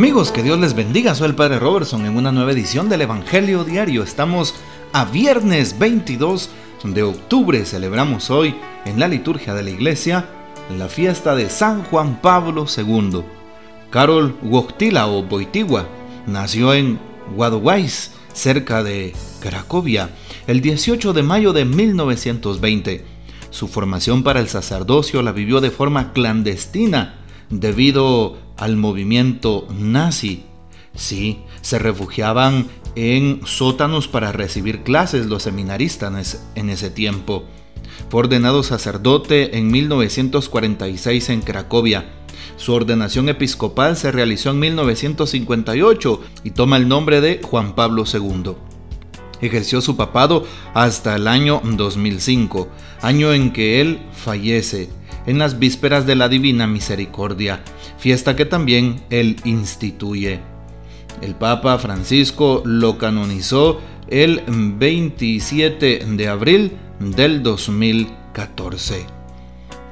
Amigos, que Dios les bendiga. Soy el Padre Robertson en una nueva edición del Evangelio Diario. Estamos a viernes 22 de octubre. Celebramos hoy en la liturgia de la iglesia la fiesta de San Juan Pablo II. Carol Wojtyla o nació en Wadowice, cerca de Cracovia, el 18 de mayo de 1920. Su formación para el sacerdocio la vivió de forma clandestina debido al movimiento nazi. Sí, se refugiaban en sótanos para recibir clases los seminaristas en ese tiempo. Fue ordenado sacerdote en 1946 en Cracovia. Su ordenación episcopal se realizó en 1958 y toma el nombre de Juan Pablo II. Ejerció su papado hasta el año 2005, año en que él fallece en las vísperas de la Divina Misericordia, fiesta que también él instituye. El Papa Francisco lo canonizó el 27 de abril del 2014.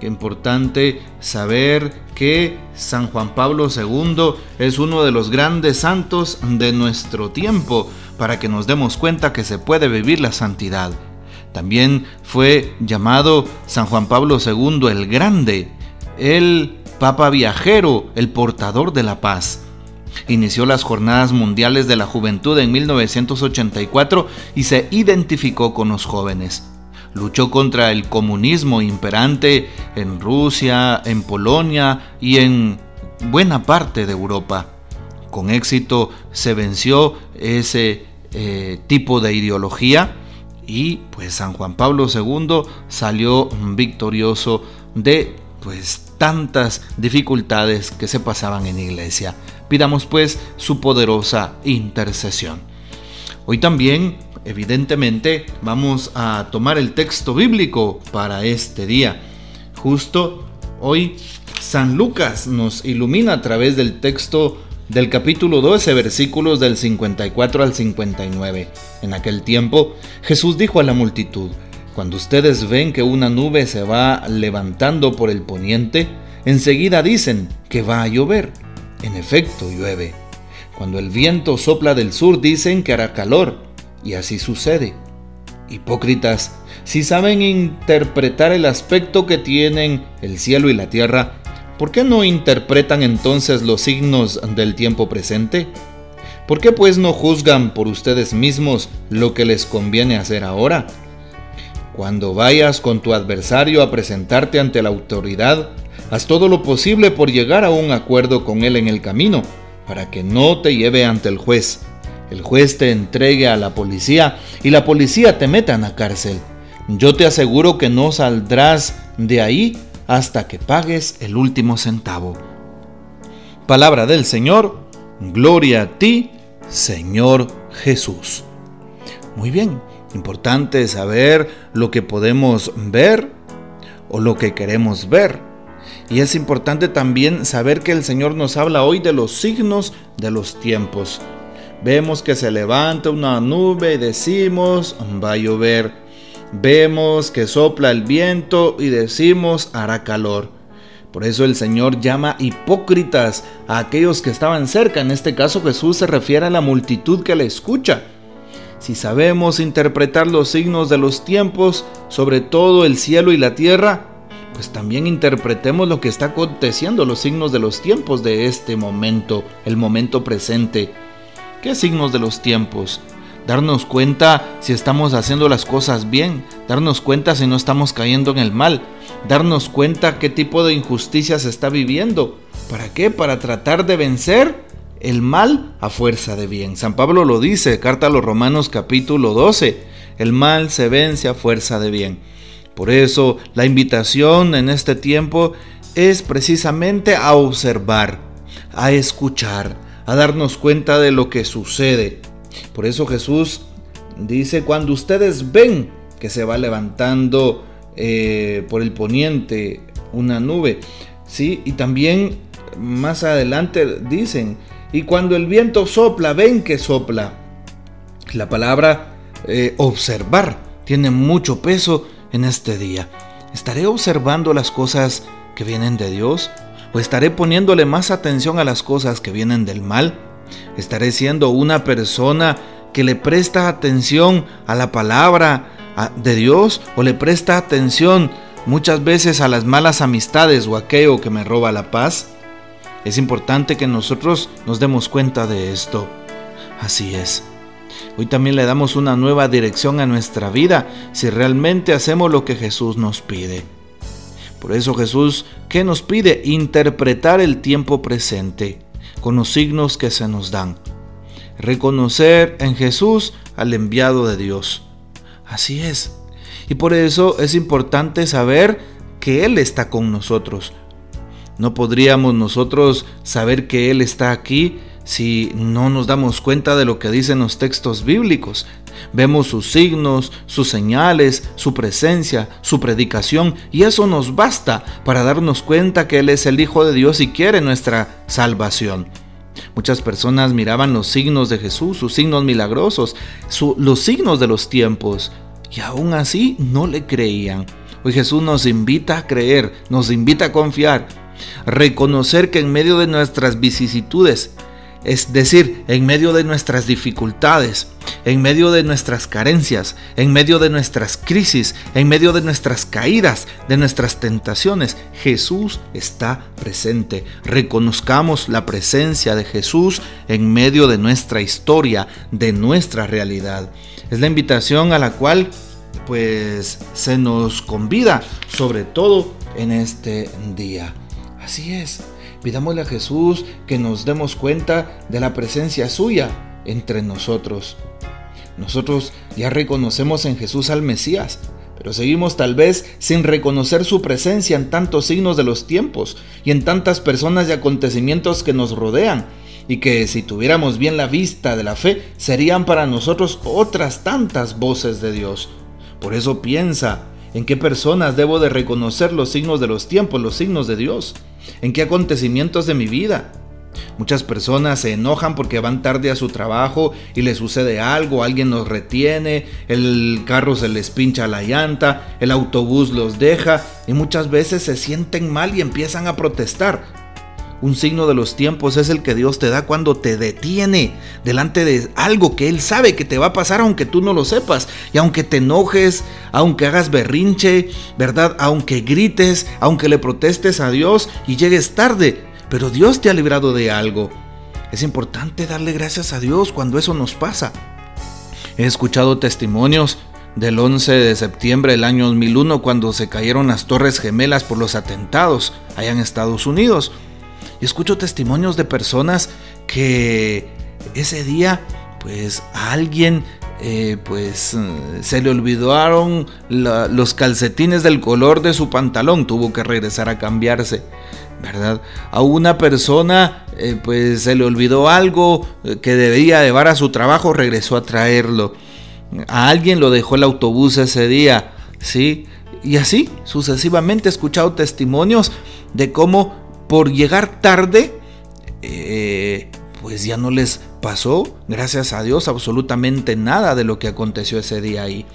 Qué importante saber que San Juan Pablo II es uno de los grandes santos de nuestro tiempo para que nos demos cuenta que se puede vivir la santidad. También fue llamado San Juan Pablo II el Grande, el Papa Viajero, el portador de la paz. Inició las Jornadas Mundiales de la Juventud en 1984 y se identificó con los jóvenes. Luchó contra el comunismo imperante en Rusia, en Polonia y en buena parte de Europa. Con éxito se venció ese eh, tipo de ideología y pues San Juan Pablo II salió victorioso de pues tantas dificultades que se pasaban en iglesia. Pidamos pues su poderosa intercesión. Hoy también, evidentemente, vamos a tomar el texto bíblico para este día. Justo hoy San Lucas nos ilumina a través del texto del capítulo 12, versículos del 54 al 59. En aquel tiempo, Jesús dijo a la multitud, Cuando ustedes ven que una nube se va levantando por el poniente, enseguida dicen que va a llover. En efecto, llueve. Cuando el viento sopla del sur, dicen que hará calor, y así sucede. Hipócritas, si saben interpretar el aspecto que tienen el cielo y la tierra, ¿Por qué no interpretan entonces los signos del tiempo presente? ¿Por qué pues no juzgan por ustedes mismos lo que les conviene hacer ahora? Cuando vayas con tu adversario a presentarte ante la autoridad, haz todo lo posible por llegar a un acuerdo con él en el camino, para que no te lleve ante el juez. El juez te entregue a la policía y la policía te meta en la cárcel. Yo te aseguro que no saldrás de ahí hasta que pagues el último centavo. Palabra del Señor, gloria a ti, Señor Jesús. Muy bien, importante saber lo que podemos ver o lo que queremos ver. Y es importante también saber que el Señor nos habla hoy de los signos de los tiempos. Vemos que se levanta una nube y decimos, va a llover Vemos que sopla el viento y decimos hará calor. Por eso el Señor llama hipócritas a aquellos que estaban cerca. En este caso Jesús se refiere a la multitud que le escucha. Si sabemos interpretar los signos de los tiempos, sobre todo el cielo y la tierra, pues también interpretemos lo que está aconteciendo, los signos de los tiempos de este momento, el momento presente. ¿Qué signos de los tiempos? darnos cuenta si estamos haciendo las cosas bien, darnos cuenta si no estamos cayendo en el mal, darnos cuenta qué tipo de injusticia se está viviendo. ¿Para qué? Para tratar de vencer el mal a fuerza de bien. San Pablo lo dice, carta a los Romanos capítulo 12, el mal se vence a fuerza de bien. Por eso la invitación en este tiempo es precisamente a observar, a escuchar, a darnos cuenta de lo que sucede, por eso Jesús dice, cuando ustedes ven que se va levantando eh, por el poniente una nube, ¿sí? Y también más adelante dicen, y cuando el viento sopla, ven que sopla. La palabra eh, observar tiene mucho peso en este día. ¿Estaré observando las cosas que vienen de Dios? ¿O estaré poniéndole más atención a las cosas que vienen del mal? ¿Estaré siendo una persona que le presta atención a la palabra de Dios o le presta atención muchas veces a las malas amistades o aquello que me roba la paz? Es importante que nosotros nos demos cuenta de esto. Así es. Hoy también le damos una nueva dirección a nuestra vida si realmente hacemos lo que Jesús nos pide. Por eso Jesús, ¿qué nos pide? Interpretar el tiempo presente con los signos que se nos dan. Reconocer en Jesús al enviado de Dios. Así es. Y por eso es importante saber que Él está con nosotros. No podríamos nosotros saber que Él está aquí si no nos damos cuenta de lo que dicen los textos bíblicos. Vemos sus signos, sus señales, su presencia, su predicación y eso nos basta para darnos cuenta que Él es el Hijo de Dios y quiere nuestra salvación. Muchas personas miraban los signos de Jesús, sus signos milagrosos, los signos de los tiempos y aún así no le creían. Hoy Jesús nos invita a creer, nos invita a confiar, reconocer que en medio de nuestras vicisitudes es decir, en medio de nuestras dificultades, en medio de nuestras carencias, en medio de nuestras crisis, en medio de nuestras caídas, de nuestras tentaciones, Jesús está presente. Reconozcamos la presencia de Jesús en medio de nuestra historia, de nuestra realidad. Es la invitación a la cual pues se nos convida, sobre todo en este día. Así es. Pidámosle a Jesús que nos demos cuenta de la presencia suya entre nosotros. Nosotros ya reconocemos en Jesús al Mesías, pero seguimos tal vez sin reconocer su presencia en tantos signos de los tiempos y en tantas personas y acontecimientos que nos rodean, y que si tuviéramos bien la vista de la fe, serían para nosotros otras tantas voces de Dios. Por eso piensa en qué personas debo de reconocer los signos de los tiempos, los signos de Dios en qué acontecimientos de mi vida. Muchas personas se enojan porque van tarde a su trabajo y les sucede algo, alguien los retiene, el carro se les pincha la llanta, el autobús los deja y muchas veces se sienten mal y empiezan a protestar. Un signo de los tiempos es el que Dios te da cuando te detiene delante de algo que Él sabe que te va a pasar aunque tú no lo sepas. Y aunque te enojes, aunque hagas berrinche, ¿verdad? Aunque grites, aunque le protestes a Dios y llegues tarde. Pero Dios te ha librado de algo. Es importante darle gracias a Dios cuando eso nos pasa. He escuchado testimonios del 11 de septiembre del año 2001 cuando se cayeron las torres gemelas por los atentados allá en Estados Unidos. Y escucho testimonios de personas que ese día, pues a alguien, eh, pues se le olvidaron los calcetines del color de su pantalón, tuvo que regresar a cambiarse. ¿verdad? A una persona eh, pues se le olvidó algo eh, que debía llevar a su trabajo, regresó a traerlo. A alguien lo dejó el autobús ese día, ¿sí? Y así sucesivamente he escuchado testimonios de cómo por llegar tarde, eh, pues ya no les pasó, gracias a Dios, absolutamente nada de lo que aconteció ese día ahí.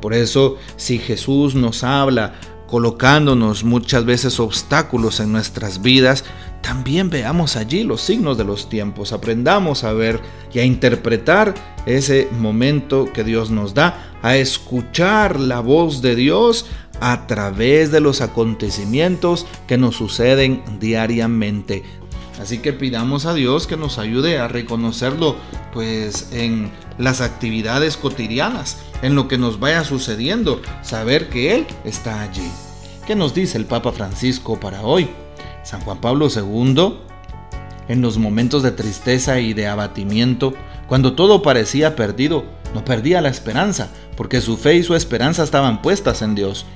Por eso, si Jesús nos habla colocándonos muchas veces obstáculos en nuestras vidas, también veamos allí los signos de los tiempos, aprendamos a ver y a interpretar ese momento que Dios nos da, a escuchar la voz de Dios, a través de los acontecimientos que nos suceden diariamente. Así que pidamos a Dios que nos ayude a reconocerlo pues en las actividades cotidianas, en lo que nos vaya sucediendo, saber que Él está allí. ¿Qué nos dice el Papa Francisco para hoy? San Juan Pablo II, en los momentos de tristeza y de abatimiento, cuando todo parecía perdido, no perdía la esperanza, porque su fe y su esperanza estaban puestas en Dios.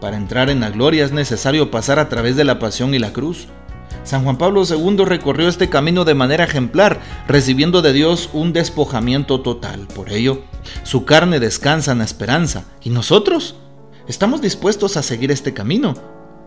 Para entrar en la gloria es necesario pasar a través de la pasión y la cruz. San Juan Pablo II recorrió este camino de manera ejemplar, recibiendo de Dios un despojamiento total. Por ello, su carne descansa en la esperanza. ¿Y nosotros? ¿Estamos dispuestos a seguir este camino?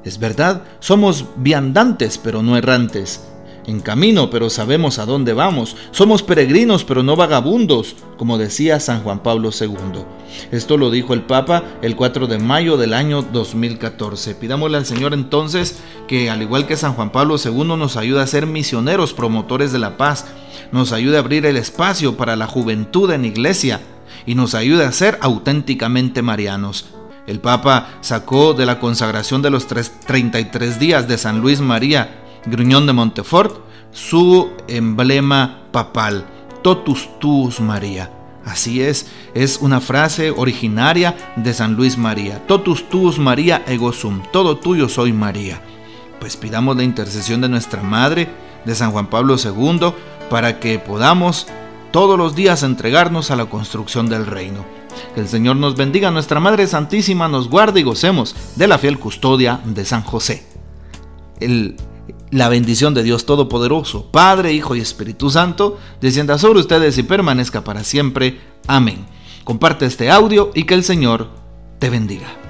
Es verdad, somos viandantes, pero no errantes. En camino, pero sabemos a dónde vamos. Somos peregrinos, pero no vagabundos, como decía San Juan Pablo II. Esto lo dijo el Papa el 4 de mayo del año 2014. Pidámosle al Señor entonces que, al igual que San Juan Pablo II, nos ayude a ser misioneros, promotores de la paz, nos ayude a abrir el espacio para la juventud en iglesia y nos ayude a ser auténticamente marianos. El Papa sacó de la consagración de los 33 días de San Luis María Gruñón de Montefort, su emblema papal, Totus Tuus María. Así es, es una frase originaria de San Luis María. Totus tuus María ego sum, todo tuyo soy María. Pues pidamos la intercesión de nuestra Madre, de San Juan Pablo II, para que podamos todos los días entregarnos a la construcción del reino. Que el Señor nos bendiga, nuestra Madre Santísima nos guarde y gocemos de la fiel custodia de San José. El la bendición de Dios Todopoderoso, Padre, Hijo y Espíritu Santo, descienda sobre ustedes y permanezca para siempre. Amén. Comparte este audio y que el Señor te bendiga.